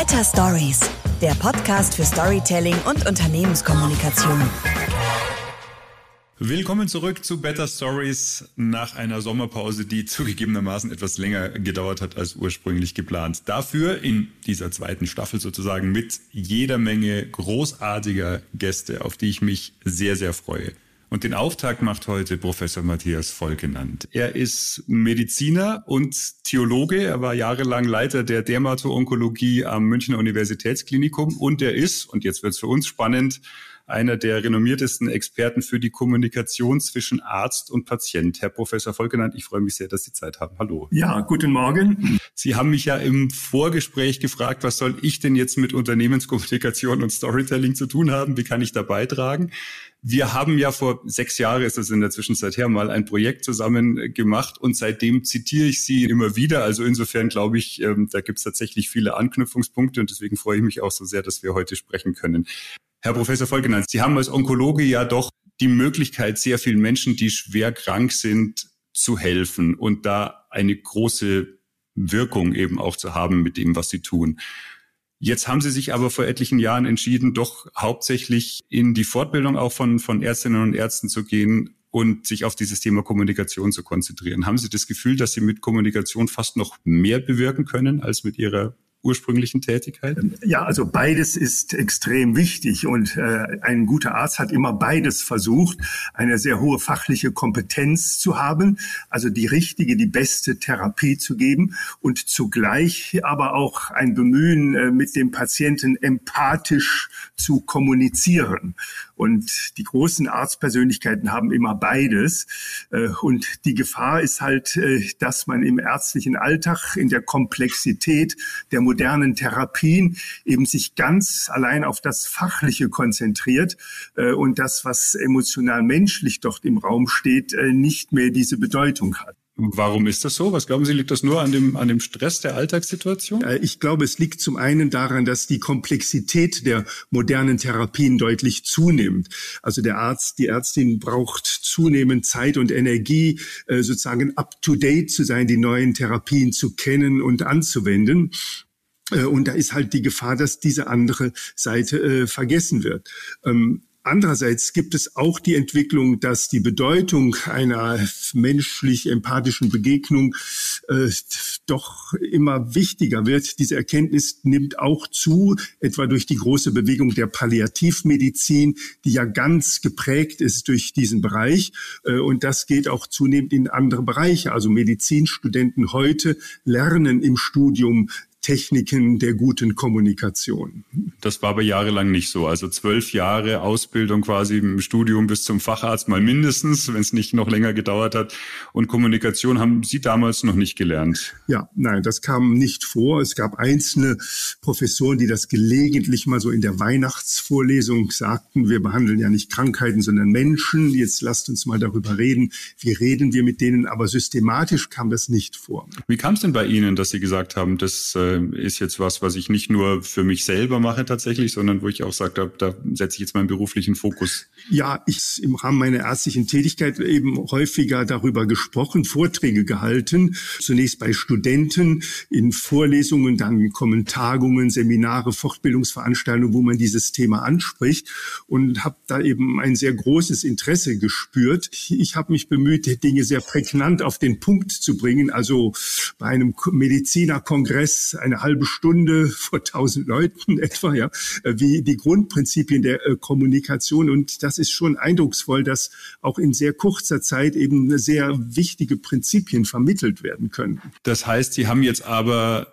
Better Stories, der Podcast für Storytelling und Unternehmenskommunikation. Willkommen zurück zu Better Stories nach einer Sommerpause, die zugegebenermaßen etwas länger gedauert hat als ursprünglich geplant. Dafür in dieser zweiten Staffel sozusagen mit jeder Menge großartiger Gäste, auf die ich mich sehr, sehr freue. Und den Auftakt macht heute Professor Matthias Voll genannt. Er ist Mediziner und Theologe. Er war jahrelang Leiter der Dermato-Onkologie am Münchner Universitätsklinikum und er ist, und jetzt wird es für uns spannend, einer der renommiertesten Experten für die Kommunikation zwischen Arzt und Patient. Herr Professor Volkenand, ich freue mich sehr, dass Sie Zeit haben. Hallo. Ja, guten Morgen. Sie haben mich ja im Vorgespräch gefragt, was soll ich denn jetzt mit Unternehmenskommunikation und Storytelling zu tun haben? Wie kann ich da beitragen? Wir haben ja vor sechs Jahren, ist das in der Zwischenzeit her, mal ein Projekt zusammen gemacht und seitdem zitiere ich Sie immer wieder. Also insofern glaube ich, ähm, da gibt es tatsächlich viele Anknüpfungspunkte und deswegen freue ich mich auch so sehr, dass wir heute sprechen können. Herr Professor Volkenhans, Sie haben als Onkologe ja doch die Möglichkeit, sehr vielen Menschen, die schwer krank sind, zu helfen und da eine große Wirkung eben auch zu haben mit dem, was Sie tun. Jetzt haben Sie sich aber vor etlichen Jahren entschieden, doch hauptsächlich in die Fortbildung auch von, von Ärztinnen und Ärzten zu gehen und sich auf dieses Thema Kommunikation zu konzentrieren. Haben Sie das Gefühl, dass Sie mit Kommunikation fast noch mehr bewirken können als mit Ihrer ursprünglichen Tätigkeit? Ja, also beides ist extrem wichtig und äh, ein guter Arzt hat immer beides versucht, eine sehr hohe fachliche Kompetenz zu haben, also die richtige, die beste Therapie zu geben und zugleich aber auch ein Bemühen, äh, mit dem Patienten empathisch zu kommunizieren. Und die großen Arztpersönlichkeiten haben immer beides. Äh, und die Gefahr ist halt, äh, dass man im ärztlichen Alltag in der Komplexität der modernen Therapien eben sich ganz allein auf das Fachliche konzentriert äh, und das, was emotional menschlich dort im Raum steht, nicht mehr diese Bedeutung hat. Warum ist das so? Was glauben Sie, liegt das nur an dem, an dem Stress der Alltagssituation? Ich glaube, es liegt zum einen daran, dass die Komplexität der modernen Therapien deutlich zunimmt. Also der Arzt, die Ärztin braucht zunehmend Zeit und Energie, äh, sozusagen up-to-date zu sein, die neuen Therapien zu kennen und anzuwenden. Äh, und da ist halt die Gefahr, dass diese andere Seite äh, vergessen wird. Ähm, Andererseits gibt es auch die Entwicklung, dass die Bedeutung einer menschlich empathischen Begegnung äh, doch immer wichtiger wird. Diese Erkenntnis nimmt auch zu, etwa durch die große Bewegung der Palliativmedizin, die ja ganz geprägt ist durch diesen Bereich. Äh, und das geht auch zunehmend in andere Bereiche. Also Medizinstudenten heute lernen im Studium Techniken der guten Kommunikation. Das war aber jahrelang nicht so. Also zwölf Jahre Ausbildung quasi im Studium bis zum Facharzt mal mindestens, wenn es nicht noch länger gedauert hat. Und Kommunikation haben Sie damals noch nicht gelernt? Ja, nein, das kam nicht vor. Es gab einzelne Professoren, die das gelegentlich mal so in der Weihnachtsvorlesung sagten. Wir behandeln ja nicht Krankheiten, sondern Menschen. Jetzt lasst uns mal darüber reden. Wie reden wir mit denen? Aber systematisch kam das nicht vor. Wie kam es denn bei Ihnen, dass Sie gesagt haben, dass äh, ist jetzt was, was ich nicht nur für mich selber mache tatsächlich, sondern wo ich auch sage, da, da setze ich jetzt meinen beruflichen Fokus. Ja, ich im Rahmen meiner ärztlichen Tätigkeit eben häufiger darüber gesprochen, Vorträge gehalten, zunächst bei Studenten in Vorlesungen, dann kommen Tagungen, Seminare, Fortbildungsveranstaltungen, wo man dieses Thema anspricht und habe da eben ein sehr großes Interesse gespürt. Ich habe mich bemüht, Dinge sehr prägnant auf den Punkt zu bringen. Also bei einem Medizinerkongress eine halbe Stunde vor tausend Leuten etwa, ja, wie die Grundprinzipien der äh, Kommunikation. Und das ist schon eindrucksvoll, dass auch in sehr kurzer Zeit eben sehr wichtige Prinzipien vermittelt werden können. Das heißt, Sie haben jetzt aber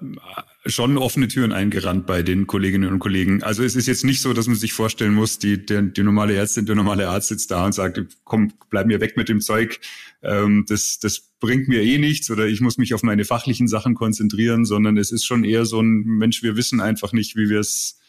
schon offene Türen eingerannt bei den Kolleginnen und Kollegen. Also es ist jetzt nicht so, dass man sich vorstellen muss, die, der, die normale Ärztin, der normale Arzt sitzt da und sagt, komm, bleib mir weg mit dem Zeug, ähm, das, das bringt mir eh nichts oder ich muss mich auf meine fachlichen Sachen konzentrieren, sondern es ist schon eher so ein Mensch, wir wissen einfach nicht, wie wir es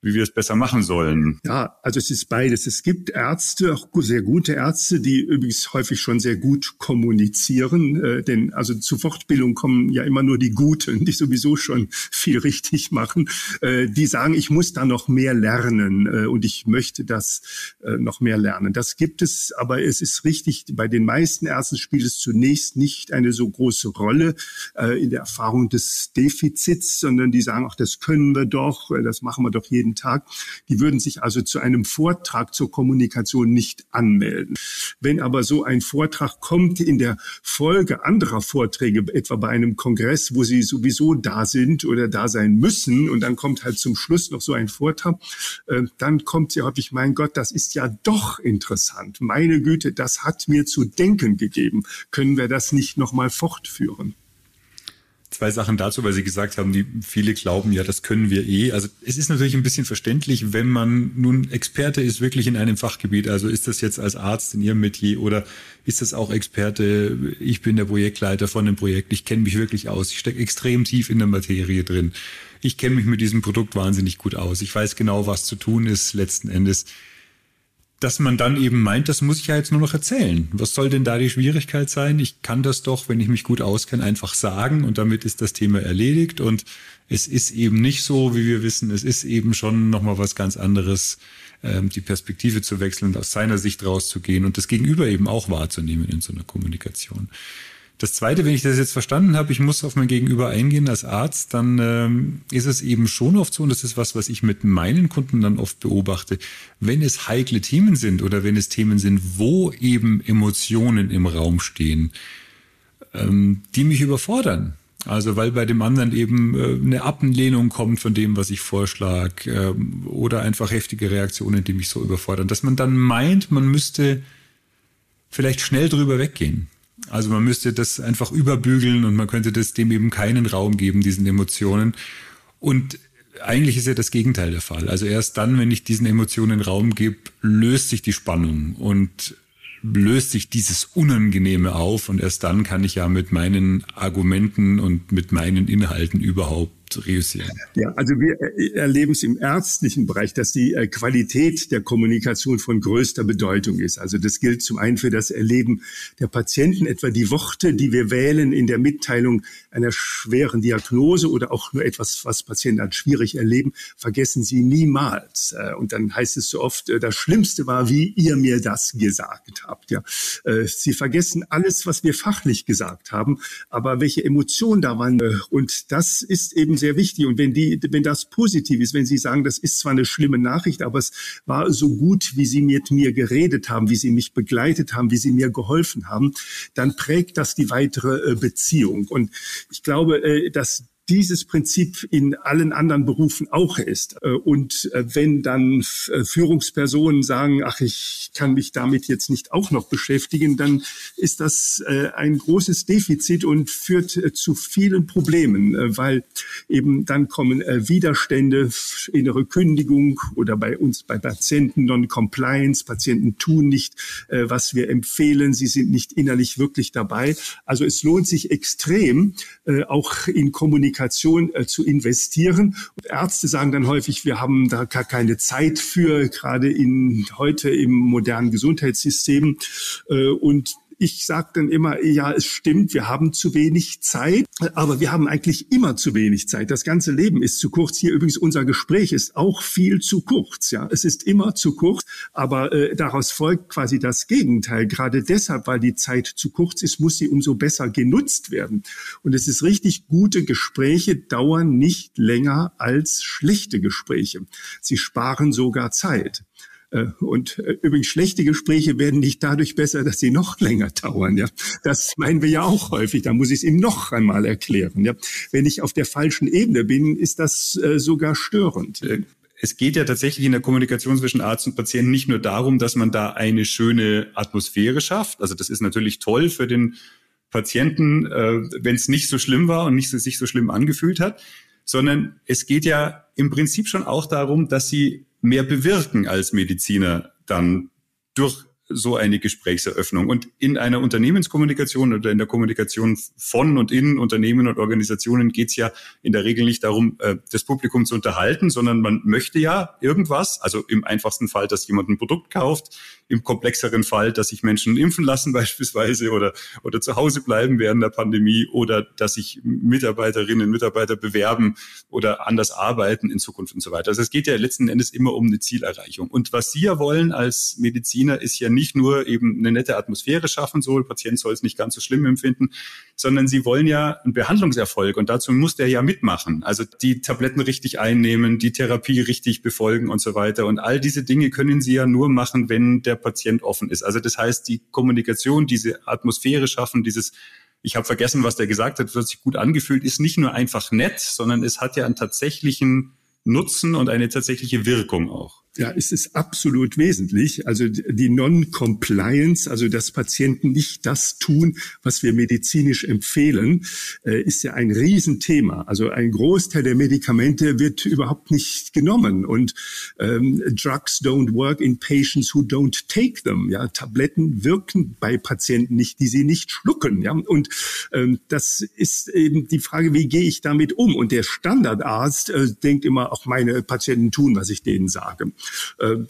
wie wir es besser machen sollen? Ja, also es ist beides. Es gibt Ärzte, auch sehr gute Ärzte, die übrigens häufig schon sehr gut kommunizieren, äh, denn also zur Fortbildung kommen ja immer nur die Guten, die sowieso schon viel richtig machen. Äh, die sagen, ich muss da noch mehr lernen äh, und ich möchte das äh, noch mehr lernen. Das gibt es, aber es ist richtig, bei den meisten Ärzten spielt es zunächst nicht eine so große Rolle äh, in der Erfahrung des Defizits, sondern die sagen, ach, das können wir doch, äh, das machen wir doch jeden jeden Tag. Die würden sich also zu einem Vortrag zur Kommunikation nicht anmelden. Wenn aber so ein Vortrag kommt in der Folge anderer Vorträge, etwa bei einem Kongress, wo sie sowieso da sind oder da sein müssen, und dann kommt halt zum Schluss noch so ein Vortrag, äh, dann kommt sie häufig, mein Gott, das ist ja doch interessant. Meine Güte, das hat mir zu denken gegeben. Können wir das nicht nochmal fortführen? Zwei Sachen dazu, weil Sie gesagt haben, die viele glauben, ja, das können wir eh. Also es ist natürlich ein bisschen verständlich, wenn man nun Experte ist wirklich in einem Fachgebiet. Also ist das jetzt als Arzt in Ihrem Metier oder ist das auch Experte? Ich bin der Projektleiter von dem Projekt. Ich kenne mich wirklich aus. Ich stecke extrem tief in der Materie drin. Ich kenne mich mit diesem Produkt wahnsinnig gut aus. Ich weiß genau, was zu tun ist letzten Endes dass man dann eben meint, das muss ich ja jetzt nur noch erzählen. Was soll denn da die Schwierigkeit sein? Ich kann das doch, wenn ich mich gut auskenne, einfach sagen und damit ist das Thema erledigt. Und es ist eben nicht so, wie wir wissen, es ist eben schon nochmal was ganz anderes, ähm, die Perspektive zu wechseln, aus seiner Sicht rauszugehen und das Gegenüber eben auch wahrzunehmen in so einer Kommunikation. Das Zweite, wenn ich das jetzt verstanden habe, ich muss auf mein Gegenüber eingehen als Arzt, dann ähm, ist es eben schon oft so, und das ist was, was ich mit meinen Kunden dann oft beobachte, wenn es heikle Themen sind oder wenn es Themen sind, wo eben Emotionen im Raum stehen, ähm, die mich überfordern. Also weil bei dem anderen eben äh, eine Ablehnung kommt von dem, was ich vorschlage, äh, oder einfach heftige Reaktionen, die mich so überfordern, dass man dann meint, man müsste vielleicht schnell drüber weggehen. Also man müsste das einfach überbügeln und man könnte das dem eben keinen Raum geben, diesen Emotionen. Und eigentlich ist ja das Gegenteil der Fall. Also erst dann, wenn ich diesen Emotionen Raum gebe, löst sich die Spannung und löst sich dieses Unangenehme auf und erst dann kann ich ja mit meinen Argumenten und mit meinen Inhalten überhaupt reüssieren. Ja, also wir erleben es im ärztlichen Bereich, dass die äh, Qualität der Kommunikation von größter Bedeutung ist. Also das gilt zum einen für das Erleben der Patienten, etwa die Worte, die wir wählen in der Mitteilung einer schweren Diagnose oder auch nur etwas, was Patienten als schwierig erleben, vergessen sie niemals. Äh, und dann heißt es so oft, äh, das Schlimmste war, wie ihr mir das gesagt habt. Ja, sie vergessen alles, was wir fachlich gesagt haben, aber welche Emotionen da waren. Und das ist eben sehr wichtig. Und wenn die, wenn das positiv ist, wenn Sie sagen, das ist zwar eine schlimme Nachricht, aber es war so gut, wie Sie mit mir geredet haben, wie Sie mich begleitet haben, wie Sie mir geholfen haben, dann prägt das die weitere äh, Beziehung. Und ich glaube, äh, dass dieses Prinzip in allen anderen Berufen auch ist. Äh, und äh, wenn dann äh, Führungspersonen sagen, ach, ich kann mich damit jetzt nicht auch noch beschäftigen, dann ist das ein großes Defizit und führt zu vielen Problemen, weil eben dann kommen Widerstände, innere Kündigung oder bei uns bei Patienten Non-Compliance. Patienten tun nicht, was wir empfehlen. Sie sind nicht innerlich wirklich dabei. Also es lohnt sich extrem, auch in Kommunikation Kommunikation äh, zu investieren. Und Ärzte sagen dann häufig, wir haben da gar keine Zeit für, gerade in heute im modernen Gesundheitssystem. Äh, und ich sage dann immer, ja, es stimmt, wir haben zu wenig Zeit, aber wir haben eigentlich immer zu wenig Zeit. Das ganze Leben ist zu kurz. Hier übrigens unser Gespräch ist auch viel zu kurz. Ja, es ist immer zu kurz, aber äh, daraus folgt quasi das Gegenteil. Gerade deshalb, weil die Zeit zu kurz ist, muss sie umso besser genutzt werden. Und es ist richtig, gute Gespräche dauern nicht länger als schlechte Gespräche. Sie sparen sogar Zeit. Äh, und äh, übrigens schlechte Gespräche werden nicht dadurch besser, dass sie noch länger dauern. Ja, das meinen wir ja auch häufig. Da muss ich es ihm noch einmal erklären. Ja, wenn ich auf der falschen Ebene bin, ist das äh, sogar störend. Es geht ja tatsächlich in der Kommunikation zwischen Arzt und Patienten nicht nur darum, dass man da eine schöne Atmosphäre schafft. Also das ist natürlich toll für den Patienten, äh, wenn es nicht so schlimm war und nicht so, sich so schlimm angefühlt hat, sondern es geht ja im Prinzip schon auch darum, dass sie mehr bewirken als Mediziner dann durch so eine Gesprächseröffnung. Und in einer Unternehmenskommunikation oder in der Kommunikation von und in Unternehmen und Organisationen geht es ja in der Regel nicht darum, äh, das Publikum zu unterhalten, sondern man möchte ja irgendwas, also im einfachsten Fall, dass jemand ein Produkt kauft, im komplexeren Fall, dass sich Menschen impfen lassen beispielsweise oder, oder zu Hause bleiben während der Pandemie oder dass sich Mitarbeiterinnen, Mitarbeiter bewerben oder anders arbeiten in Zukunft und so weiter. Also es geht ja letzten Endes immer um eine Zielerreichung. Und was Sie ja wollen als Mediziner ist ja nicht nur eben eine nette Atmosphäre schaffen, so der Patient soll es nicht ganz so schlimm empfinden, sondern Sie wollen ja einen Behandlungserfolg und dazu muss der ja mitmachen. Also die Tabletten richtig einnehmen, die Therapie richtig befolgen und so weiter. Und all diese Dinge können Sie ja nur machen, wenn der Patient offen ist. Also das heißt, die Kommunikation, diese Atmosphäre schaffen, dieses ich habe vergessen, was der gesagt hat, wird sich gut angefühlt, ist nicht nur einfach nett, sondern es hat ja einen tatsächlichen Nutzen und eine tatsächliche Wirkung auch. Es ist absolut wesentlich. Also die Non-Compliance, also dass Patienten nicht das tun, was wir medizinisch empfehlen, äh, ist ja ein Riesenthema. Also ein Großteil der Medikamente wird überhaupt nicht genommen und ähm, Drugs don't work in patients who don't take them. Ja, Tabletten wirken bei Patienten nicht, die sie nicht schlucken. Ja, und ähm, das ist eben die Frage, wie gehe ich damit um? Und der Standardarzt äh, denkt immer, auch meine Patienten tun, was ich denen sage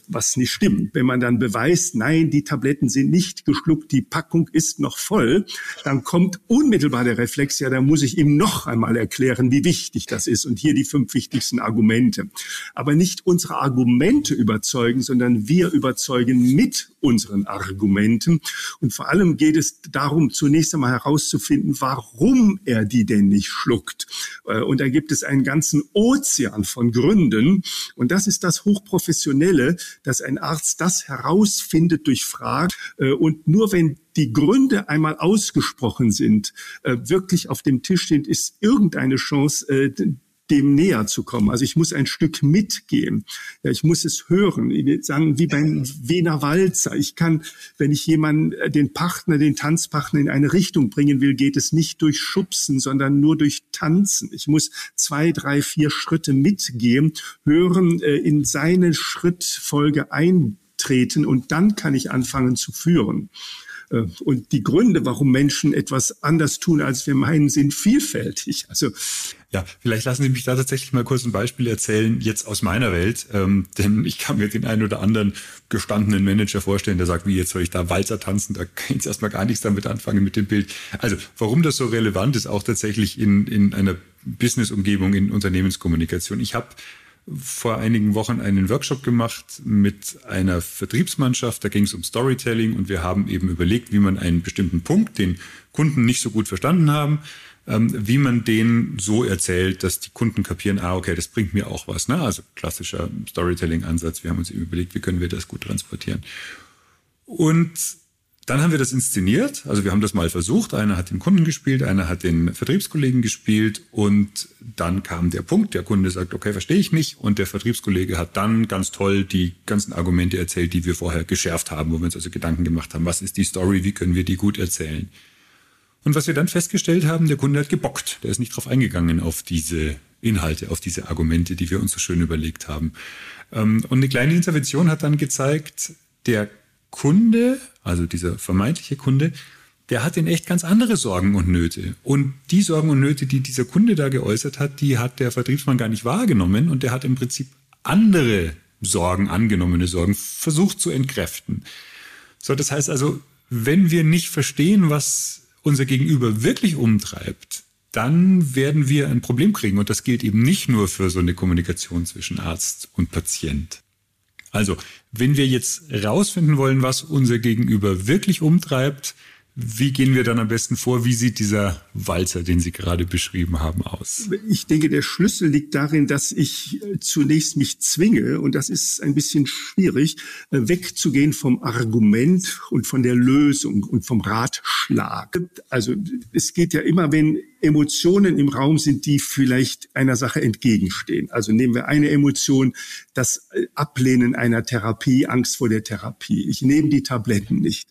was nicht stimmt. Wenn man dann beweist, nein, die Tabletten sind nicht geschluckt, die Packung ist noch voll, dann kommt unmittelbar der Reflex, ja, da muss ich ihm noch einmal erklären, wie wichtig das ist. Und hier die fünf wichtigsten Argumente. Aber nicht unsere Argumente überzeugen, sondern wir überzeugen mit unseren Argumenten. Und vor allem geht es darum, zunächst einmal herauszufinden, warum er die denn nicht schluckt. Äh, und da gibt es einen ganzen Ozean von Gründen. Und das ist das Hochprofessionelle, dass ein Arzt das herausfindet durch Fragen. Äh, und nur wenn die Gründe einmal ausgesprochen sind, äh, wirklich auf dem Tisch sind, ist irgendeine Chance, dem näher zu kommen. Also ich muss ein Stück mitgehen. Ja, ich muss es hören. Sagen wie beim Wiener Walzer. Ich kann, wenn ich jemanden, äh, den Partner, den Tanzpartner in eine Richtung bringen will, geht es nicht durch Schubsen, sondern nur durch Tanzen. Ich muss zwei, drei, vier Schritte mitgehen, hören, äh, in seine Schrittfolge eintreten und dann kann ich anfangen zu führen. Äh, und die Gründe, warum Menschen etwas anders tun, als wir meinen, sind vielfältig. Also ja, vielleicht lassen Sie mich da tatsächlich mal kurz ein Beispiel erzählen, jetzt aus meiner Welt. Ähm, denn ich kann mir den einen oder anderen gestandenen Manager vorstellen, der sagt, wie jetzt soll ich da Walzer tanzen? Da kann ich jetzt erstmal gar nichts damit anfangen mit dem Bild. Also, warum das so relevant ist, auch tatsächlich in, in einer Business-Umgebung, in Unternehmenskommunikation. Ich habe vor einigen Wochen einen Workshop gemacht mit einer Vertriebsmannschaft. Da ging es um Storytelling und wir haben eben überlegt, wie man einen bestimmten Punkt, den Kunden nicht so gut verstanden haben, wie man den so erzählt, dass die Kunden kapieren, ah, okay, das bringt mir auch was. Ne? Also klassischer Storytelling-Ansatz. Wir haben uns eben überlegt, wie können wir das gut transportieren. Und dann haben wir das inszeniert. Also wir haben das mal versucht. Einer hat den Kunden gespielt, einer hat den Vertriebskollegen gespielt und dann kam der Punkt, der Kunde sagt, okay, verstehe ich nicht. Und der Vertriebskollege hat dann ganz toll die ganzen Argumente erzählt, die wir vorher geschärft haben, wo wir uns also Gedanken gemacht haben, was ist die Story, wie können wir die gut erzählen. Und was wir dann festgestellt haben, der Kunde hat gebockt. Der ist nicht drauf eingegangen auf diese Inhalte, auf diese Argumente, die wir uns so schön überlegt haben. Ähm, und eine kleine Intervention hat dann gezeigt, der Kunde, also dieser vermeintliche Kunde, der hat in echt ganz andere Sorgen und Nöte. Und die Sorgen und Nöte, die dieser Kunde da geäußert hat, die hat der Vertriebsmann gar nicht wahrgenommen und der hat im Prinzip andere Sorgen, angenommene Sorgen, versucht zu entkräften. So, das heißt also, wenn wir nicht verstehen, was unser Gegenüber wirklich umtreibt, dann werden wir ein Problem kriegen. Und das gilt eben nicht nur für so eine Kommunikation zwischen Arzt und Patient. Also, wenn wir jetzt rausfinden wollen, was unser Gegenüber wirklich umtreibt, wie gehen wir dann am besten vor? Wie sieht dieser Walzer, den Sie gerade beschrieben haben, aus? Ich denke, der Schlüssel liegt darin, dass ich äh, zunächst mich zwinge, und das ist ein bisschen schwierig, äh, wegzugehen vom Argument und von der Lösung und vom Ratschlag. Also es geht ja immer, wenn Emotionen im Raum sind, die vielleicht einer Sache entgegenstehen. Also nehmen wir eine Emotion, das äh, Ablehnen einer Therapie, Angst vor der Therapie. Ich nehme die Tabletten nicht.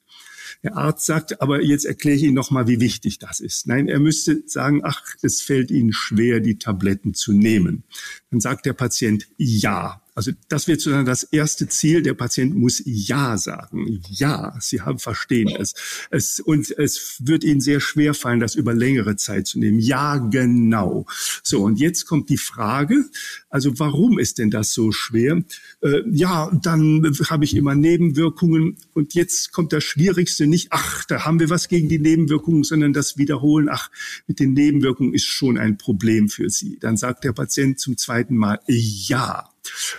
Der Arzt sagt, aber jetzt erkläre ich Ihnen noch mal, wie wichtig das ist. Nein, er müsste sagen, ach, es fällt Ihnen schwer, die Tabletten zu nehmen. Dann sagt der Patient, ja, Also das wird sozusagen das erste Ziel. Der Patient muss Ja sagen. Ja, Sie haben verstehen es. es. Und es wird Ihnen sehr schwer fallen, das über längere Zeit zu nehmen. Ja, genau. So, und jetzt kommt die Frage, also warum ist denn das so schwer? Äh, ja, dann habe ich immer Nebenwirkungen. Und jetzt kommt das Schwierigste nicht, ach, da haben wir was gegen die Nebenwirkungen, sondern das Wiederholen, ach, mit den Nebenwirkungen ist schon ein Problem für Sie. Dann sagt der Patient zum zweiten Mal, ja.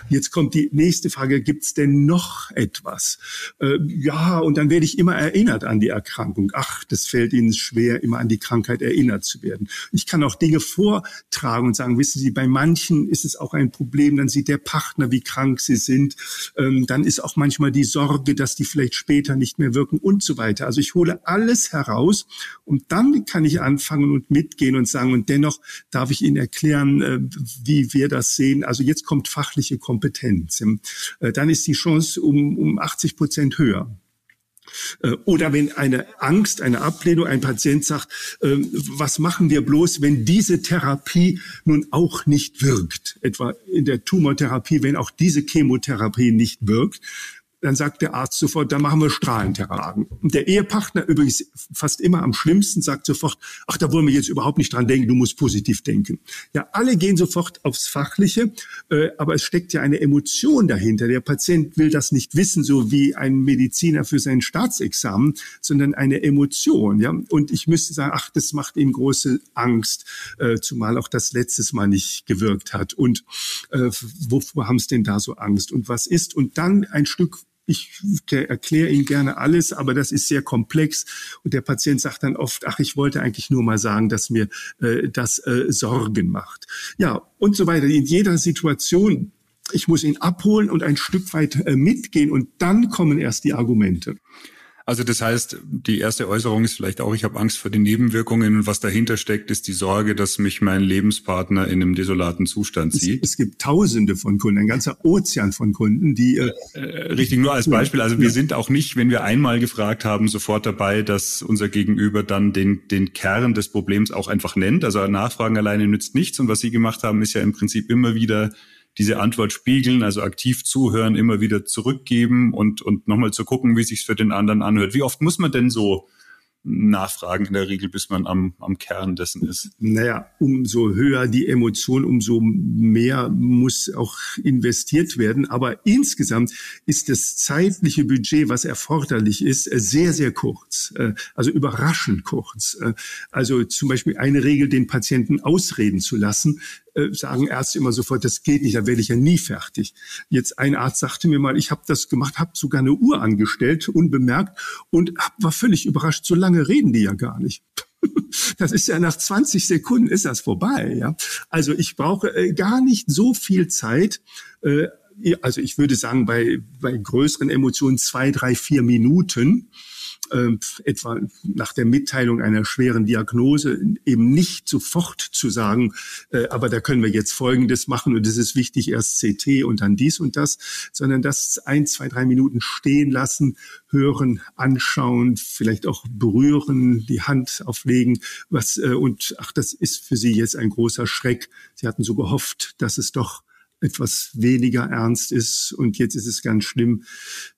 Jetzt kommt die nächste Frage, gibt es denn noch etwas? Äh, ja, und dann werde ich immer erinnert an die Erkrankung. Ach, das fällt Ihnen schwer, immer an die Krankheit erinnert zu werden. Ich kann auch Dinge vortragen und sagen, wissen Sie, bei manchen ist es auch ein Problem, dann sieht der Partner, wie krank sie sind. Ähm, dann ist auch manchmal die Sorge, dass die vielleicht später nicht mehr wirken und so weiter. Also ich hole alles heraus und dann kann ich anfangen und mitgehen und sagen, und dennoch darf ich Ihnen erklären, äh, wie wir das sehen. Also jetzt kommt fachlich fachliche Kompetenz, äh, dann ist die Chance um, um 80 Prozent höher. Äh, oder wenn eine Angst, eine Ablehnung, ein Patient sagt, ähm, was machen wir bloß, wenn diese Therapie nun auch nicht wirkt? Etwa in der Tumortherapie, wenn auch diese Chemotherapie nicht wirkt, dann sagt der Arzt sofort, da machen wir Strahlentherapien. Und der Ehepartner übrigens fast immer am schlimmsten sagt sofort, ach, da wollen wir jetzt überhaupt nicht dran denken, du musst positiv denken. Ja, alle gehen sofort aufs Fachliche, äh, aber es steckt ja eine Emotion dahinter. Der Patient will das nicht wissen, so wie ein Mediziner für sein Staatsexamen, sondern eine Emotion. Ja, und ich müsste sagen, ach, das macht ihm große Angst, äh, zumal auch das letztes Mal nicht gewirkt hat. Und äh, wovor haben es denn da so Angst? Und was ist? Und dann ein Stück ich erkläre Ihnen gerne alles, aber das ist sehr komplex. Und der Patient sagt dann oft, ach, ich wollte eigentlich nur mal sagen, dass mir äh, das äh, Sorgen macht. Ja, und so weiter. In jeder Situation ich muss ihn abholen und ein Stück weit äh, mitgehen und dann kommen erst die Argumente. Also das heißt, die erste Äußerung ist vielleicht auch, ich habe Angst vor den Nebenwirkungen und was dahinter steckt, ist die Sorge, dass mich mein Lebenspartner in einem desolaten Zustand sieht. Es, es gibt Tausende von Kunden, ein ganzer Ozean von Kunden, die äh, äh, richtig nur als Beispiel. Also wir sind auch nicht, wenn wir einmal gefragt haben, sofort dabei, dass unser Gegenüber dann den den Kern des Problems auch einfach nennt. Also Nachfragen alleine nützt nichts und was Sie gemacht haben, ist ja im Prinzip immer wieder diese Antwort spiegeln, also aktiv zuhören, immer wieder zurückgeben und, und nochmal zu gucken, wie sich's für den anderen anhört. Wie oft muss man denn so nachfragen in der Regel, bis man am, am Kern dessen ist. Naja, umso höher die Emotion, umso mehr muss auch investiert werden. Aber insgesamt ist das zeitliche Budget, was erforderlich ist, sehr, sehr kurz. Äh, also überraschend kurz. Äh, also zum Beispiel eine Regel, den Patienten ausreden zu lassen, äh, sagen Ärzte immer sofort, das geht nicht, da werde ich ja nie fertig. Jetzt ein Arzt sagte mir mal, ich habe das gemacht, habe sogar eine Uhr angestellt, unbemerkt und hab, war völlig überrascht, so lange reden die ja gar nicht. Das ist ja nach 20 Sekunden ist das vorbei. Ja? Also ich brauche äh, gar nicht so viel Zeit. Äh, also ich würde sagen, bei, bei größeren Emotionen zwei, drei, vier Minuten äh, etwa nach der Mitteilung einer schweren Diagnose eben nicht sofort zu sagen, äh, aber da können wir jetzt Folgendes machen und es ist wichtig, erst CT und dann dies und das, sondern das ein, zwei, drei Minuten stehen lassen, hören, anschauen, vielleicht auch berühren, die Hand auflegen, was äh, und ach, das ist für Sie jetzt ein großer Schreck. Sie hatten so gehofft, dass es doch etwas weniger ernst ist und jetzt ist es ganz schlimm.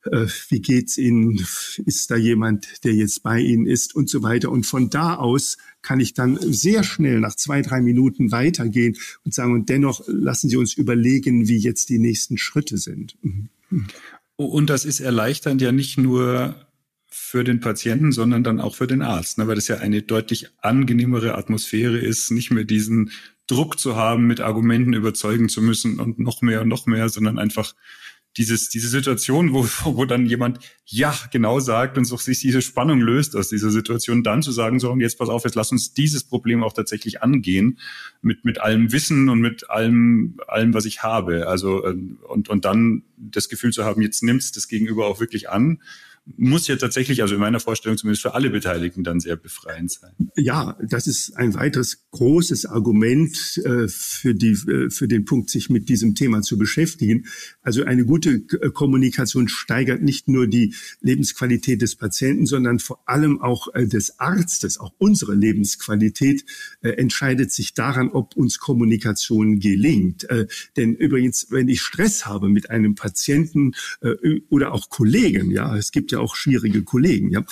Äh, wie geht's Ihnen? Ist da jemand, der jetzt bei Ihnen ist und so weiter? Und von da aus kann ich dann sehr schnell nach zwei, drei Minuten weitergehen und sagen, und dennoch lassen Sie uns überlegen, wie jetzt die nächsten Schritte sind. Mhm. Und das ist erleichternd ja nicht nur für den Patienten, sondern dann auch für den Arzt, ne? weil das ja eine deutlich angenehmere Atmosphäre ist, nicht mehr diesen Druck zu haben, mit Argumenten überzeugen zu müssen und noch mehr und noch mehr, sondern einfach dieses, diese Situation, wo, wo dann jemand ja genau sagt und so sich diese Spannung löst aus dieser Situation, dann zu sagen, so, und jetzt pass auf, jetzt lass uns dieses Problem auch tatsächlich angehen, mit, mit allem Wissen und mit allem, allem, was ich habe. Also, äh, und, und dann das Gefühl zu haben, jetzt nimmt's das Gegenüber auch wirklich an muss ja tatsächlich, also in meiner Vorstellung zumindest für alle Beteiligten dann sehr befreiend sein. Ja, das ist ein weiteres großes Argument äh, für, die, äh, für den Punkt, sich mit diesem Thema zu beschäftigen. Also eine gute äh, Kommunikation steigert nicht nur die Lebensqualität des Patienten, sondern vor allem auch äh, des Arztes, auch unsere Lebensqualität äh, entscheidet sich daran, ob uns Kommunikation gelingt. Denn übrigens, wenn ich Stress habe mit einem Patienten oder auch Kollegen, ja, es gibt ja auch schwierige Kollegen, ja,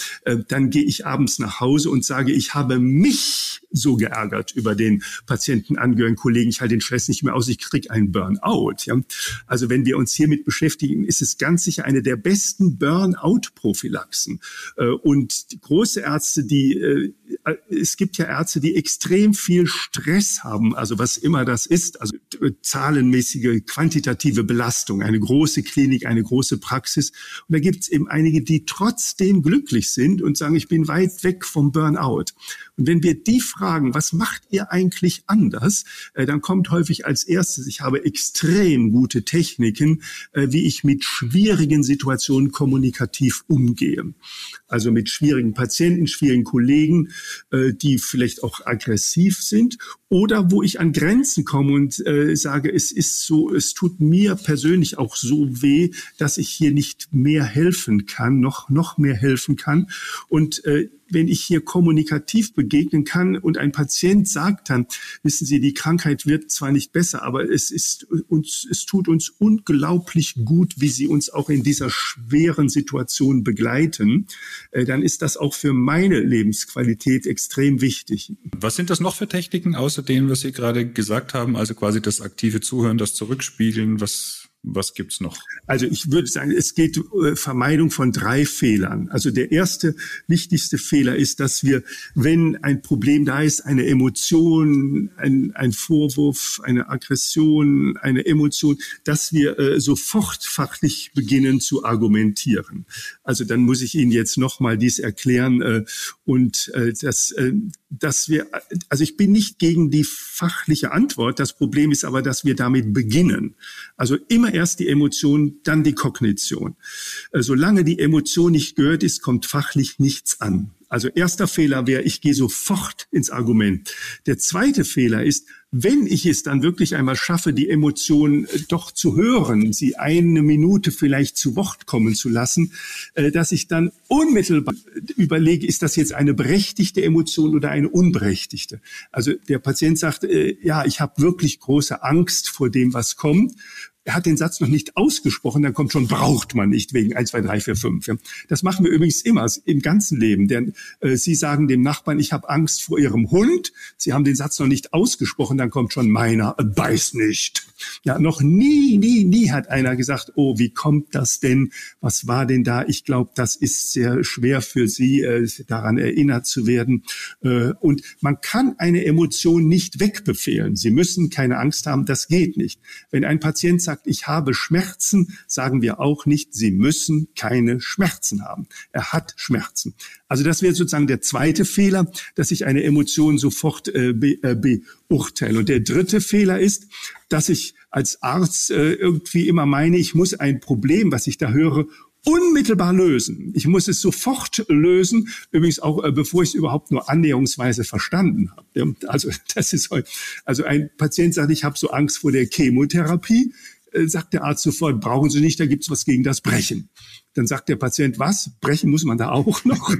dann gehe ich abends nach Hause und sage, ich habe mich so geärgert über den Patientenangehörigen Kollegen, ich halte den Stress nicht mehr aus, ich kriege einen Burnout. Ja. Also wenn wir uns hiermit beschäftigen, ist es ganz sicher eine der besten Burnout-Prophylaxen. Äh, und große Ärzte, die äh, es gibt ja Ärzte, die extrem viel Stress haben, also was immer das ist, also zahlenmäßige, quantitative Belastung, eine große Klinik, eine große Praxis. Und da gibt es eben einige, die trotzdem glücklich sind und sagen, ich bin weit weg vom Burnout. Und wenn wir die fragen, was macht ihr eigentlich anders, äh, dann kommt häufig als erstes, ich habe extrem gute Techniken, äh, wie ich mit schwierigen Situationen kommunikativ umgehe. Also mit schwierigen Patienten, schwierigen Kollegen, äh, die vielleicht auch aggressiv sind oder wo ich an Grenzen komme und sage, es ist so, es tut mir persönlich auch so weh, dass ich hier nicht mehr helfen kann, noch, noch mehr helfen kann. Und wenn ich hier kommunikativ begegnen kann und ein Patient sagt dann, wissen Sie, die Krankheit wird zwar nicht besser, aber es ist uns, es tut uns unglaublich gut, wie Sie uns auch in dieser schweren Situation begleiten, äh, dann ist das auch für meine Lebensqualität extrem wichtig. Was sind das noch für Techniken außer denen, was Sie gerade gesagt haben? Also quasi das aktive Zuhören, das Zurückspiegeln, was was gibt's noch? Also ich würde sagen, es geht äh, Vermeidung von drei Fehlern. Also der erste wichtigste Fehler ist, dass wir, wenn ein Problem da ist, eine Emotion, ein, ein Vorwurf, eine Aggression, eine Emotion, dass wir äh, sofort fachlich beginnen zu argumentieren. Also dann muss ich Ihnen jetzt nochmal dies erklären äh, und äh, das, äh, dass wir, also ich bin nicht gegen die fachliche Antwort. Das Problem ist aber, dass wir damit beginnen. Also immer erst die Emotion, dann die Kognition. Äh, solange die Emotion nicht gehört ist, kommt fachlich nichts an. Also erster Fehler wäre, ich gehe sofort ins Argument. Der zweite Fehler ist, wenn ich es dann wirklich einmal schaffe, die Emotionen äh, doch zu hören, sie eine Minute vielleicht zu Wort kommen zu lassen, äh, dass ich dann unmittelbar überlege, ist das jetzt eine berechtigte Emotion oder eine unberechtigte? Also der Patient sagt, äh, ja, ich habe wirklich große Angst vor dem, was kommt er hat den Satz noch nicht ausgesprochen, dann kommt schon, braucht man nicht wegen 1, 2, 3, 4, 5. Das machen wir übrigens immer im ganzen Leben. Denn äh, Sie sagen dem Nachbarn, ich habe Angst vor Ihrem Hund. Sie haben den Satz noch nicht ausgesprochen, dann kommt schon meiner, äh, beiß nicht. Ja, noch nie, nie, nie hat einer gesagt, oh, wie kommt das denn? Was war denn da? Ich glaube, das ist sehr schwer für Sie, äh, daran erinnert zu werden. Äh, und man kann eine Emotion nicht wegbefehlen. Sie müssen keine Angst haben, das geht nicht. Wenn ein Patient sagt, ich habe Schmerzen, sagen wir auch nicht, Sie müssen keine Schmerzen haben. Er hat Schmerzen. Also das wäre sozusagen der zweite Fehler, dass ich eine Emotion sofort äh, be, äh, beurteile. Und der dritte Fehler ist, dass ich als Arzt äh, irgendwie immer meine, ich muss ein Problem, was ich da höre, unmittelbar lösen. Ich muss es sofort lösen, übrigens auch äh, bevor ich es überhaupt nur annäherungsweise verstanden habe. Also das ist also ein Patient sagt, ich habe so Angst vor der Chemotherapie. Äh, sagt der Arzt sofort, brauchen Sie nicht, da gibt's was gegen das Brechen. Dann sagt der Patient, was? Brechen muss man da auch noch?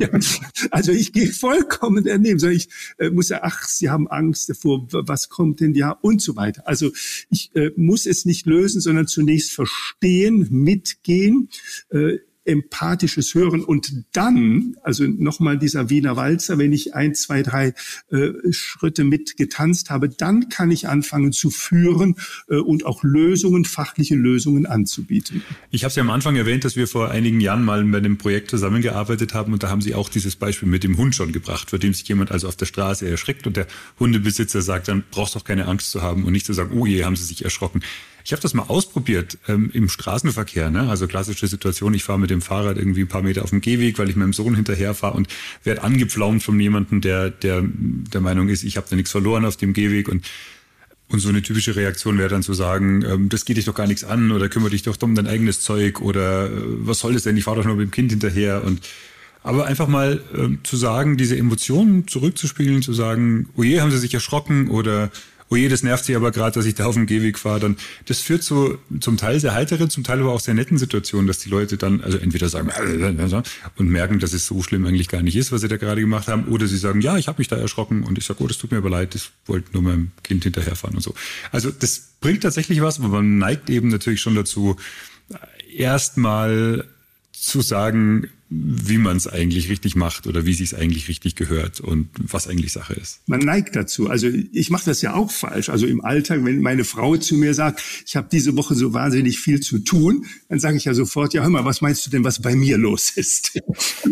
also ich gehe vollkommen daneben. Ich äh, muss ja, ach, Sie haben Angst davor, was kommt denn ja und so weiter. Also ich äh, muss es nicht lösen, sondern zunächst verstehen, mitgehen. Äh, empathisches Hören und dann, also nochmal dieser Wiener Walzer, wenn ich ein, zwei, drei äh, Schritte mit getanzt habe, dann kann ich anfangen zu führen äh, und auch Lösungen, fachliche Lösungen anzubieten. Ich habe es ja am Anfang erwähnt, dass wir vor einigen Jahren mal bei einem Projekt zusammengearbeitet haben und da haben Sie auch dieses Beispiel mit dem Hund schon gebracht, vor dem sich jemand also auf der Straße erschreckt und der Hundebesitzer sagt, dann brauchst du auch keine Angst zu haben und nicht zu sagen, oh je, haben Sie sich erschrocken. Ich habe das mal ausprobiert ähm, im Straßenverkehr. Ne? Also klassische Situation, ich fahre mit dem Fahrrad irgendwie ein paar Meter auf dem Gehweg, weil ich meinem Sohn hinterherfahre und werde angepflaumt von jemandem, der der der Meinung ist, ich habe da nichts verloren auf dem Gehweg und Und so eine typische Reaktion wäre dann zu sagen, ähm, das geht dich doch gar nichts an oder kümmere dich doch um dein eigenes Zeug oder äh, was soll das denn, ich fahre doch nur mit dem Kind hinterher und aber einfach mal ähm, zu sagen, diese Emotionen zurückzuspielen, zu sagen, oh je, haben sie sich erschrocken oder oh je, das nervt sie aber gerade, dass ich da auf dem Gehweg fahre, dann das führt zu zum Teil sehr heiteren, zum Teil aber auch sehr netten Situationen, dass die Leute dann also entweder sagen und merken, dass es so schlimm eigentlich gar nicht ist, was sie da gerade gemacht haben, oder sie sagen, ja, ich habe mich da erschrocken und ich sage, oh, das tut mir aber leid, ich wollte nur meinem Kind hinterherfahren und so. Also das bringt tatsächlich was, aber man neigt eben natürlich schon dazu, erstmal zu sagen, wie man es eigentlich richtig macht oder wie sich es eigentlich richtig gehört und was eigentlich Sache ist. Man neigt dazu. Also ich mache das ja auch falsch. Also im Alltag, wenn meine Frau zu mir sagt, ich habe diese Woche so wahnsinnig viel zu tun, dann sage ich ja sofort, ja hör mal, was meinst du denn, was bei mir los ist?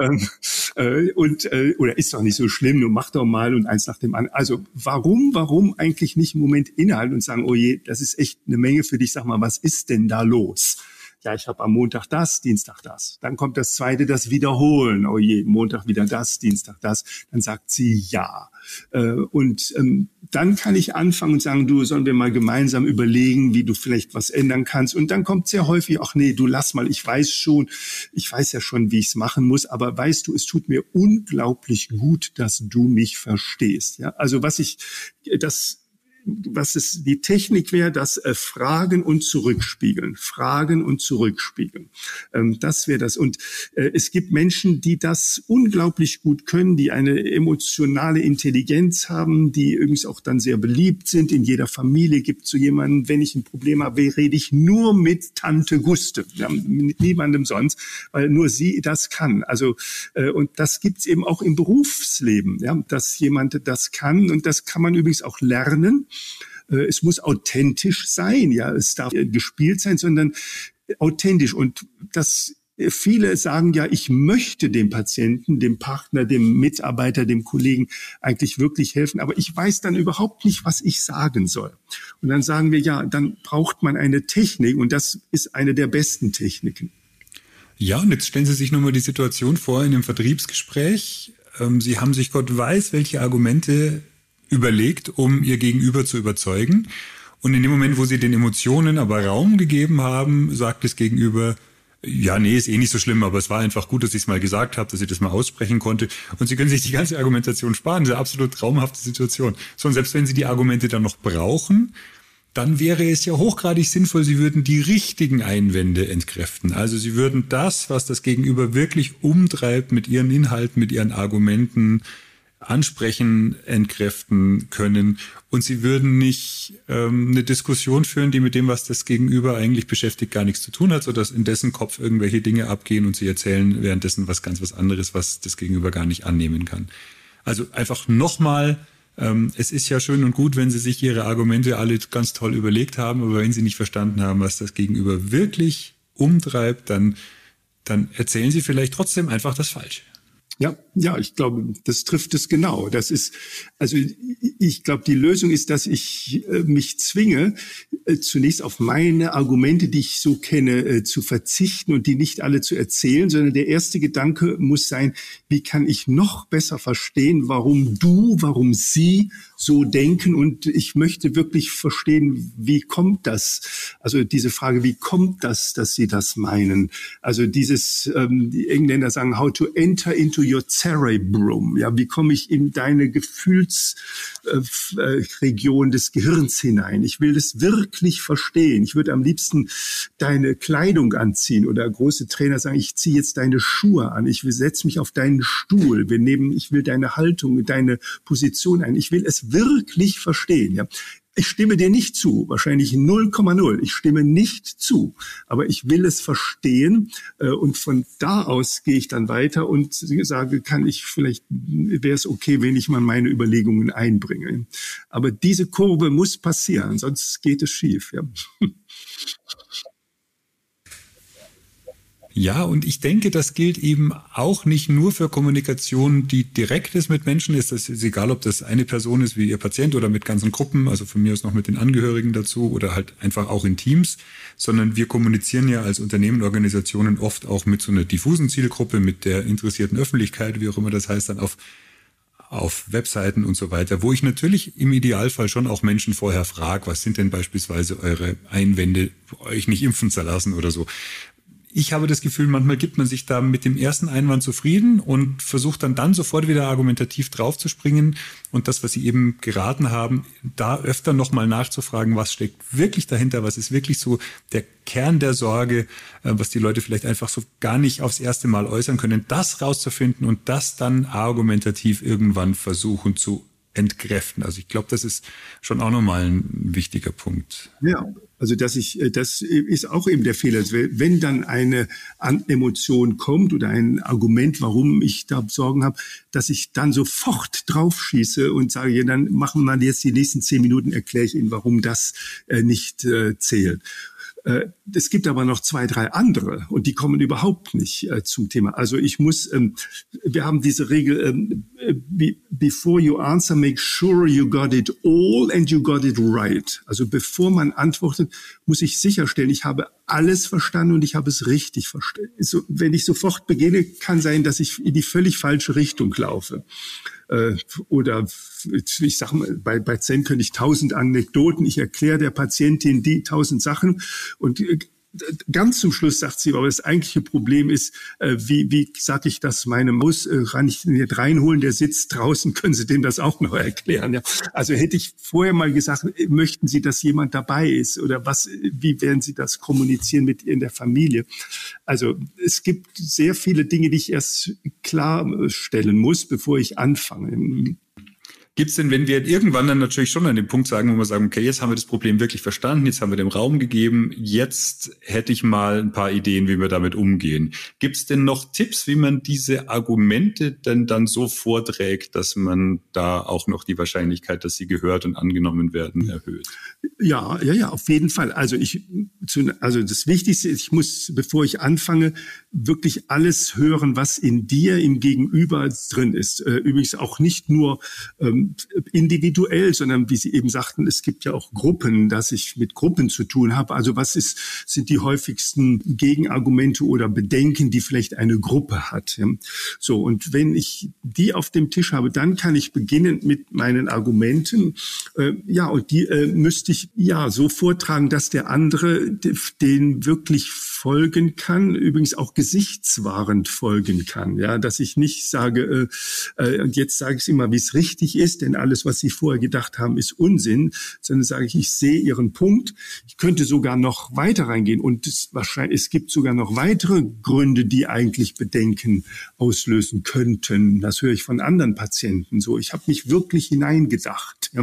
ähm, äh, und äh, oder ist doch nicht so schlimm, nur mach doch mal und eins nach dem anderen. Also warum, warum eigentlich nicht im Moment innehalten und sagen, oh je, das ist echt eine Menge für dich. Sag mal, was ist denn da los? Ja, ich habe am Montag das, Dienstag das. Dann kommt das zweite, das Wiederholen. Oh je, Montag wieder das, Dienstag das. Dann sagt sie ja. Äh, und ähm, dann kann ich anfangen und sagen, du sollen wir mal gemeinsam überlegen, wie du vielleicht was ändern kannst. Und dann kommt sehr häufig, ach nee, du lass mal, ich weiß schon, ich weiß ja schon, wie ich es machen muss, aber weißt du, es tut mir unglaublich gut, dass du mich verstehst. Ja, also was ich, das was es die Technik wäre, das äh, Fragen und Zurückspiegeln, Fragen und Zurückspiegeln. Ähm, das wäre das. Und äh, es gibt Menschen, die das unglaublich gut können, die eine emotionale Intelligenz haben, die übrigens auch dann sehr beliebt sind. In jeder Familie gibt so jemanden, wenn ich ein Problem habe, rede ich nur mit Tante Guste, ja, mit niemandem sonst, weil nur sie das kann. Also äh, und das gibt's eben auch im Berufsleben, ja, dass jemand das kann und das kann man übrigens auch lernen. Äh, es muss authentisch sein, ja, es darf gespielt sein, sondern authentisch. Und das Viele sagen ja, ich möchte dem Patienten, dem Partner, dem Mitarbeiter, dem Kollegen eigentlich wirklich helfen, aber ich weiß dann überhaupt nicht, was ich sagen soll. Und dann sagen wir, ja, dann braucht man eine Technik und das ist eine der besten Techniken. Ja, und jetzt stellen Sie sich nochmal die Situation vor in einem Vertriebsgespräch. Ähm, Sie haben sich Gott weiß, welche Argumente überlegt, um ihr Gegenüber zu überzeugen. Und in dem Moment, wo sie den Emotionen aber Raum gegeben haben, sagt das Gegenüber, ja, nee, ist eh nicht so schlimm, aber es war einfach gut, dass ich es mal gesagt habe, dass ich das mal aussprechen konnte. Und Sie können sich die ganze Argumentation sparen. Eine absolut traumhafte Situation. So, und selbst wenn Sie die Argumente dann noch brauchen, dann wäre es ja hochgradig sinnvoll, Sie würden die richtigen Einwände entkräften. Also Sie würden das, was das Gegenüber wirklich umtreibt mit Ihren Inhalten, mit Ihren Argumenten, ansprechen, entkräften können. Und sie würden nicht ähm, eine Diskussion führen, die mit dem, was das Gegenüber eigentlich beschäftigt, gar nichts zu tun hat, sodass in dessen Kopf irgendwelche Dinge abgehen und sie erzählen währenddessen was ganz was anderes, was das Gegenüber gar nicht annehmen kann. Also einfach nochmal, ähm, es ist ja schön und gut, wenn Sie sich Ihre Argumente alle ganz toll überlegt haben, aber wenn Sie nicht verstanden haben, was das Gegenüber wirklich umtreibt, dann, dann erzählen Sie vielleicht trotzdem einfach das Falsche. Ja, ja, ich glaube, das trifft es genau. Das ist, also ich glaube, die Lösung ist, dass ich äh, mich zwinge, äh, zunächst auf meine Argumente, die ich so kenne, äh, zu verzichten und die nicht alle zu erzählen, sondern der erste Gedanke muss sein, wie kann ich noch besser verstehen, warum du, warum sie so denken und ich möchte wirklich verstehen, wie kommt das? Also diese Frage, wie kommt das, dass sie das meinen? Also dieses, ähm, die Engländer sagen, how to enter into your cerebrum. Ja, wie komme ich in deine Gefühlsregion äh, des Gehirns hinein? Ich will das wirklich verstehen. Ich würde am liebsten deine Kleidung anziehen oder große Trainer sagen, ich ziehe jetzt deine Schuhe an. Ich setze mich auf deinen Stuhl. Wir nehmen, ich will deine Haltung, deine Position ein. Ich will es wirklich verstehen. Ja. Ich stimme dir nicht zu, wahrscheinlich 0,0. Ich stimme nicht zu, aber ich will es verstehen äh, und von da aus gehe ich dann weiter und sage, kann ich vielleicht, wäre es okay, wenn ich mal meine Überlegungen einbringe. Aber diese Kurve muss passieren, sonst geht es schief. Ja. Ja, und ich denke, das gilt eben auch nicht nur für Kommunikation, die direkt ist mit Menschen. Ist das ist egal, ob das eine Person ist wie Ihr Patient oder mit ganzen Gruppen, also von mir aus noch mit den Angehörigen dazu oder halt einfach auch in Teams, sondern wir kommunizieren ja als Unternehmen, Organisationen oft auch mit so einer diffusen Zielgruppe, mit der interessierten Öffentlichkeit, wie auch immer das heißt, dann auf auf Webseiten und so weiter, wo ich natürlich im Idealfall schon auch Menschen vorher frage, was sind denn beispielsweise eure Einwände, euch nicht impfen zu lassen oder so ich habe das Gefühl, manchmal gibt man sich da mit dem ersten Einwand zufrieden und versucht dann dann sofort wieder argumentativ draufzuspringen und das, was Sie eben geraten haben, da öfter nochmal nachzufragen, was steckt wirklich dahinter, was ist wirklich so der Kern der Sorge, äh, was die Leute vielleicht einfach so gar nicht aufs erste Mal äußern können, das rauszufinden und das dann argumentativ irgendwann versuchen zu entkräften. Also ich glaube, das ist schon auch nochmal ein wichtiger Punkt. Ja, also dass ich, äh, das ist auch eben der Fehler. Also wenn dann eine Emotion kommt oder ein Argument, warum ich da Sorgen habe, dass ich dann sofort draufschieße und sage, ja, dann machen wir jetzt die nächsten zehn Minuten, erkläre ich Ihnen, warum das äh, nicht äh, zählt. Äh, es gibt aber noch zwei, drei andere und die kommen überhaupt nicht äh, zum Thema. Also ich muss, ähm, wir haben diese Regel, ähm, äh, before you answer, make sure you got it all and you got it right. Also bevor man antwortet, muss ich sicherstellen, ich habe alles verstanden und ich habe es richtig verstanden. Wenn ich sofort beginne, kann sein, dass ich in die völlig falsche Richtung laufe äh, oder ich sag mal, bei, bei Zen könnte ich tausend Anekdoten, ich erkläre der Patientin die tausend Sachen und äh, ganz zum Schluss sagt sie, aber das eigentliche Problem ist, äh, wie, wie sage ich das meinem Maus, äh, kann ich den jetzt reinholen, der sitzt draußen, können Sie dem das auch noch erklären? Ja? Also hätte ich vorher mal gesagt, möchten Sie, dass jemand dabei ist oder was, wie werden Sie das kommunizieren mit in der Familie? Also es gibt sehr viele Dinge, die ich erst klarstellen muss, bevor ich anfange. Gibt es denn, wenn wir irgendwann dann natürlich schon an dem Punkt sagen, wo wir sagen, okay, jetzt haben wir das Problem wirklich verstanden, jetzt haben wir dem Raum gegeben, jetzt hätte ich mal ein paar Ideen, wie wir damit umgehen. Gibt es denn noch Tipps, wie man diese Argumente denn dann so vorträgt, dass man da auch noch die Wahrscheinlichkeit, dass sie gehört und angenommen werden, erhöht? Ja, ja, ja, auf jeden Fall. Also ich, also das Wichtigste, ich muss, bevor ich anfange, wirklich alles hören, was in dir, im Gegenüber drin ist. Äh, übrigens auch nicht nur ähm, individuell, sondern wie Sie eben sagten, es gibt ja auch Gruppen, dass ich mit Gruppen zu tun habe. Also was ist, sind die häufigsten Gegenargumente oder Bedenken, die vielleicht eine Gruppe hat? So, und wenn ich die auf dem Tisch habe, dann kann ich beginnen mit meinen Argumenten. Äh, ja, und die äh, müsste ich ja so vortragen, dass der andere den wirklich folgen kann, übrigens auch gesichtswahrend folgen kann. Ja, dass ich nicht sage, äh, äh, und jetzt sage ich immer, wie es richtig ist, denn alles, was Sie vorher gedacht haben, ist Unsinn, sondern sage ich, ich sehe Ihren Punkt. Ich könnte sogar noch weiter reingehen und es, wahrscheinlich, es gibt sogar noch weitere Gründe, die eigentlich Bedenken auslösen könnten. Das höre ich von anderen Patienten so. Ich habe mich wirklich hineingedacht. Ja.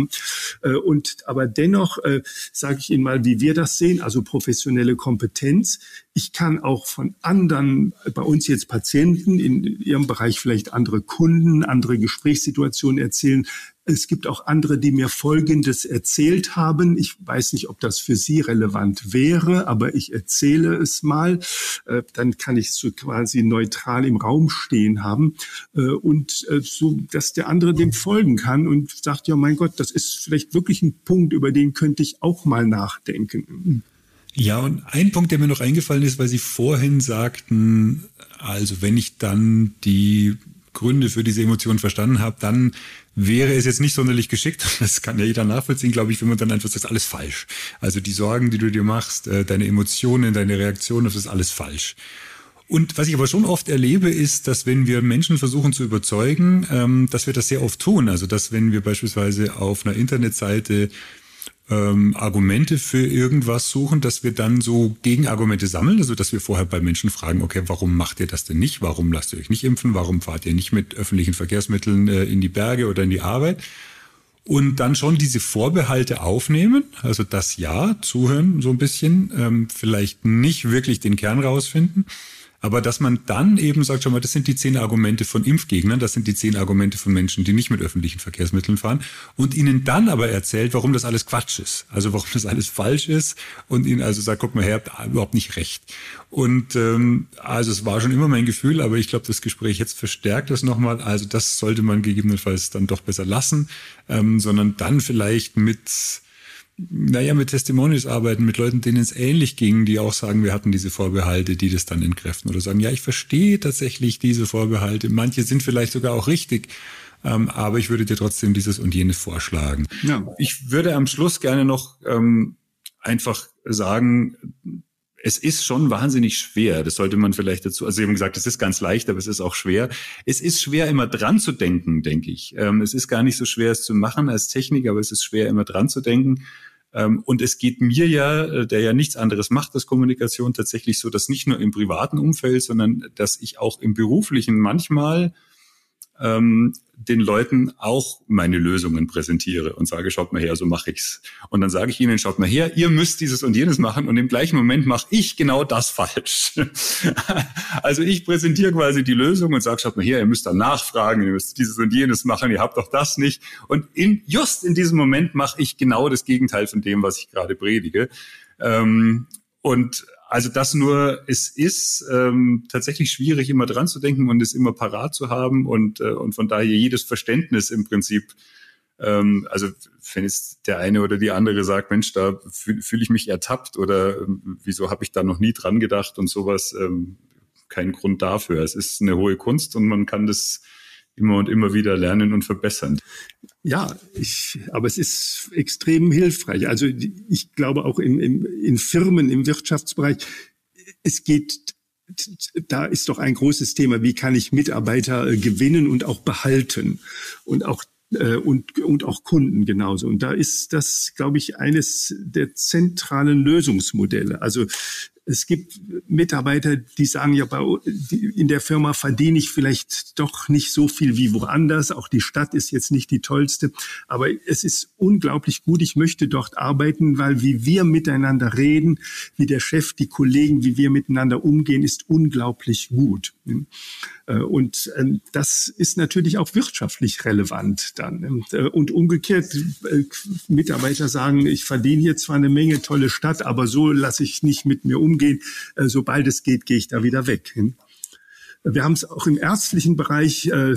Äh, und aber dennoch äh, sage ich Ihnen mal, wie wir das sehen, also professionelle Kompetenz. Ich kann auch von anderen, bei uns jetzt Patienten, in ihrem Bereich vielleicht andere Kunden, andere Gesprächssituationen erzählen. Es gibt auch andere, die mir Folgendes erzählt haben. Ich weiß nicht, ob das für Sie relevant wäre, aber ich erzähle es mal. Äh, dann kann ich es so quasi neutral im Raum stehen haben äh, und äh, so, dass der andere dem folgen kann und sagt, ja, mein Gott, das ist vielleicht wirklich ein Punkt, über den könnte ich auch mal nachdenken. Ja, und ein Punkt, der mir noch eingefallen ist, weil Sie vorhin sagten, also wenn ich dann die Gründe für diese Emotionen verstanden habe, dann wäre es jetzt nicht sonderlich geschickt. Das kann ja jeder nachvollziehen, glaube ich, wenn man dann einfach sagt, das ist alles falsch. Also die Sorgen, die du dir machst, äh, deine Emotionen, deine Reaktionen, das ist alles falsch. Und was ich aber schon oft erlebe, ist, dass wenn wir Menschen versuchen zu überzeugen, ähm, dass wir das sehr oft tun. Also dass wenn wir beispielsweise auf einer Internetseite ähm, Argumente für irgendwas suchen, dass wir dann so Gegenargumente sammeln, also dass wir vorher bei Menschen fragen, okay, warum macht ihr das denn nicht? Warum lasst ihr euch nicht impfen? Warum fahrt ihr nicht mit öffentlichen Verkehrsmitteln äh, in die Berge oder in die Arbeit? Und dann schon diese Vorbehalte aufnehmen, also das Ja, zuhören so ein bisschen, ähm, vielleicht nicht wirklich den Kern rausfinden aber dass man dann eben sagt, schau mal, das sind die zehn Argumente von Impfgegnern, das sind die zehn Argumente von Menschen, die nicht mit öffentlichen Verkehrsmitteln fahren und ihnen dann aber erzählt, warum das alles Quatsch ist, also warum das alles falsch ist und ihnen also sagt, guck mal her, habt überhaupt nicht recht. Und ähm, also es war schon immer mein Gefühl, aber ich glaube, das Gespräch jetzt verstärkt das nochmal. Also das sollte man gegebenenfalls dann doch besser lassen, ähm, sondern dann vielleicht mit naja, mit Testimonials arbeiten, mit Leuten, denen es ähnlich ging, die auch sagen, wir hatten diese Vorbehalte, die das dann entkräften oder sagen, ja, ich verstehe tatsächlich diese Vorbehalte. Manche sind vielleicht sogar auch richtig. Ähm, aber ich würde dir trotzdem dieses und jenes vorschlagen. Ja. Ich würde am Schluss gerne noch ähm, einfach sagen, es ist schon wahnsinnig schwer. Das sollte man vielleicht dazu, also Sie haben gesagt, es ist ganz leicht, aber es ist auch schwer. Es ist schwer, immer dran zu denken, denke ich. Ähm, es ist gar nicht so schwer, es zu machen als Technik, aber es ist schwer, immer dran zu denken. Ähm, und es geht mir ja, äh, der ja nichts anderes macht als Kommunikation, tatsächlich so, dass nicht nur im privaten Umfeld, sondern dass ich auch im beruflichen manchmal ähm, den Leuten auch meine Lösungen präsentiere und sage, schaut mal her, so mache ich's. Und dann sage ich ihnen, schaut mal her, ihr müsst dieses und jenes machen und im gleichen Moment mache ich genau das falsch. also ich präsentiere quasi die Lösung und sage, schaut mal her, ihr müsst dann nachfragen, ihr müsst dieses und jenes machen, ihr habt doch das nicht. Und in, just in diesem Moment mache ich genau das Gegenteil von dem, was ich gerade predige. Ähm, und also das nur, es ist ähm, tatsächlich schwierig, immer dran zu denken und es immer parat zu haben und, äh, und von daher jedes Verständnis im Prinzip, ähm, also wenn jetzt der eine oder die andere sagt, Mensch, da fühle fühl ich mich ertappt oder äh, wieso habe ich da noch nie dran gedacht und sowas, ähm, kein Grund dafür. Es ist eine hohe Kunst und man kann das immer und immer wieder lernen und verbessern. Ja, ich, aber es ist extrem hilfreich. Also ich glaube auch in, in, in Firmen, im Wirtschaftsbereich, es geht, da ist doch ein großes Thema, wie kann ich Mitarbeiter äh, gewinnen und auch behalten und auch äh, und, und auch Kunden genauso. Und da ist das, glaube ich, eines der zentralen Lösungsmodelle. Also es gibt Mitarbeiter, die sagen, ja, bei, in der Firma verdiene ich vielleicht doch nicht so viel wie woanders. Auch die Stadt ist jetzt nicht die tollste. Aber es ist unglaublich gut. Ich möchte dort arbeiten, weil wie wir miteinander reden, wie der Chef, die Kollegen, wie wir miteinander umgehen, ist unglaublich gut. Äh, und ähm, das ist natürlich auch wirtschaftlich relevant dann. Äh, und umgekehrt, äh, Mitarbeiter sagen, ich verdiene hier zwar eine Menge tolle Stadt, aber so lasse ich nicht mit mir umgehen. Sobald es geht, gehe ich da wieder weg. Wir haben es auch im ärztlichen Bereich. Äh,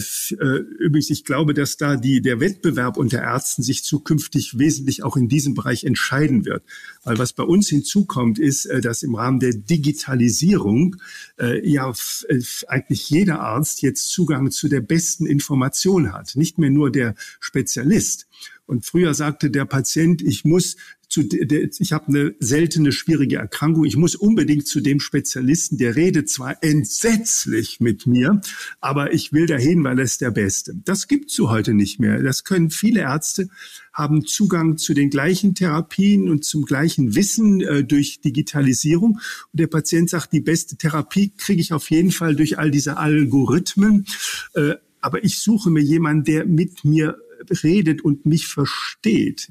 übrigens, ich glaube, dass da die, der Wettbewerb unter Ärzten sich zukünftig wesentlich auch in diesem Bereich entscheiden wird. Weil was bei uns hinzukommt, ist, äh, dass im Rahmen der Digitalisierung äh, ja äh, eigentlich jeder Arzt jetzt Zugang zu der besten Information hat. Nicht mehr nur der Spezialist. Und früher sagte der Patient, ich muss zu der, ich habe eine seltene schwierige Erkrankung, ich muss unbedingt zu dem Spezialisten, der redet zwar entsetzlich mit mir, aber ich will dahin, weil er ist der Beste. Das gibt's so heute nicht mehr. Das können viele Ärzte haben Zugang zu den gleichen Therapien und zum gleichen Wissen äh, durch Digitalisierung. Und der Patient sagt, die beste Therapie kriege ich auf jeden Fall durch all diese Algorithmen. Äh, aber ich suche mir jemanden, der mit mir redet und mich versteht.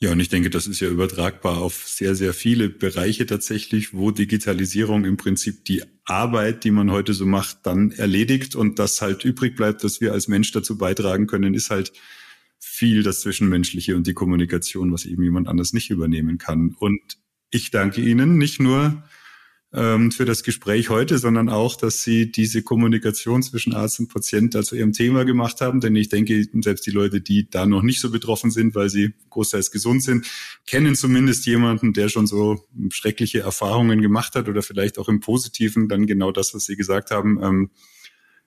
Ja, und ich denke, das ist ja übertragbar auf sehr, sehr viele Bereiche tatsächlich, wo Digitalisierung im Prinzip die Arbeit, die man heute so macht, dann erledigt und das halt übrig bleibt, dass wir als Mensch dazu beitragen können, ist halt viel das Zwischenmenschliche und die Kommunikation, was eben jemand anders nicht übernehmen kann. Und ich danke Ihnen nicht nur ähm, für das Gespräch heute, sondern auch, dass Sie diese Kommunikation zwischen Arzt und Patient zu Ihrem Thema gemacht haben. Denn ich denke, selbst die Leute, die da noch nicht so betroffen sind, weil sie großteils gesund sind, kennen zumindest jemanden, der schon so schreckliche Erfahrungen gemacht hat oder vielleicht auch im Positiven dann genau das, was Sie gesagt haben. Ähm,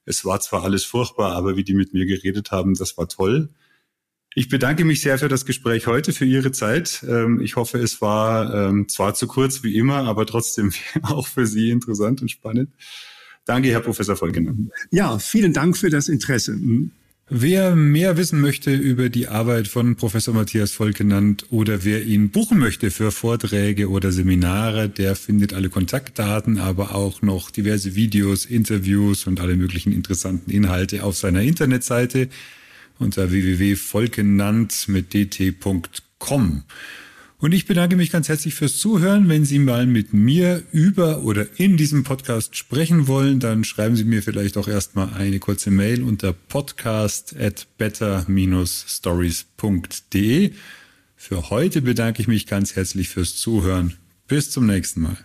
es war zwar alles furchtbar, aber wie die mit mir geredet haben, das war toll. Ich bedanke mich sehr für das Gespräch heute, für Ihre Zeit. Ähm, ich hoffe, es war ähm, zwar zu kurz wie immer, aber trotzdem auch für Sie interessant und spannend. Danke, Herr Professor Volkenen. Ja, vielen Dank für das Interesse. Mhm. Wer mehr wissen möchte über die Arbeit von Professor Matthias Volkenand oder wer ihn buchen möchte für Vorträge oder Seminare, der findet alle Kontaktdaten, aber auch noch diverse Videos, Interviews und alle möglichen interessanten Inhalte auf seiner Internetseite unter www.volkenand mit dt.com. Und ich bedanke mich ganz herzlich fürs Zuhören. Wenn Sie mal mit mir über oder in diesem Podcast sprechen wollen, dann schreiben Sie mir vielleicht auch erstmal eine kurze Mail unter podcast at better-stories.de. Für heute bedanke ich mich ganz herzlich fürs Zuhören. Bis zum nächsten Mal.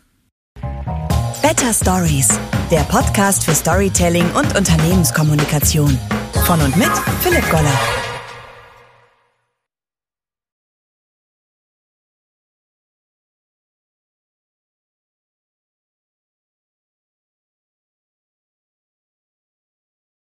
Better Stories, der Podcast für Storytelling und Unternehmenskommunikation. Von und mit Philipp Goller.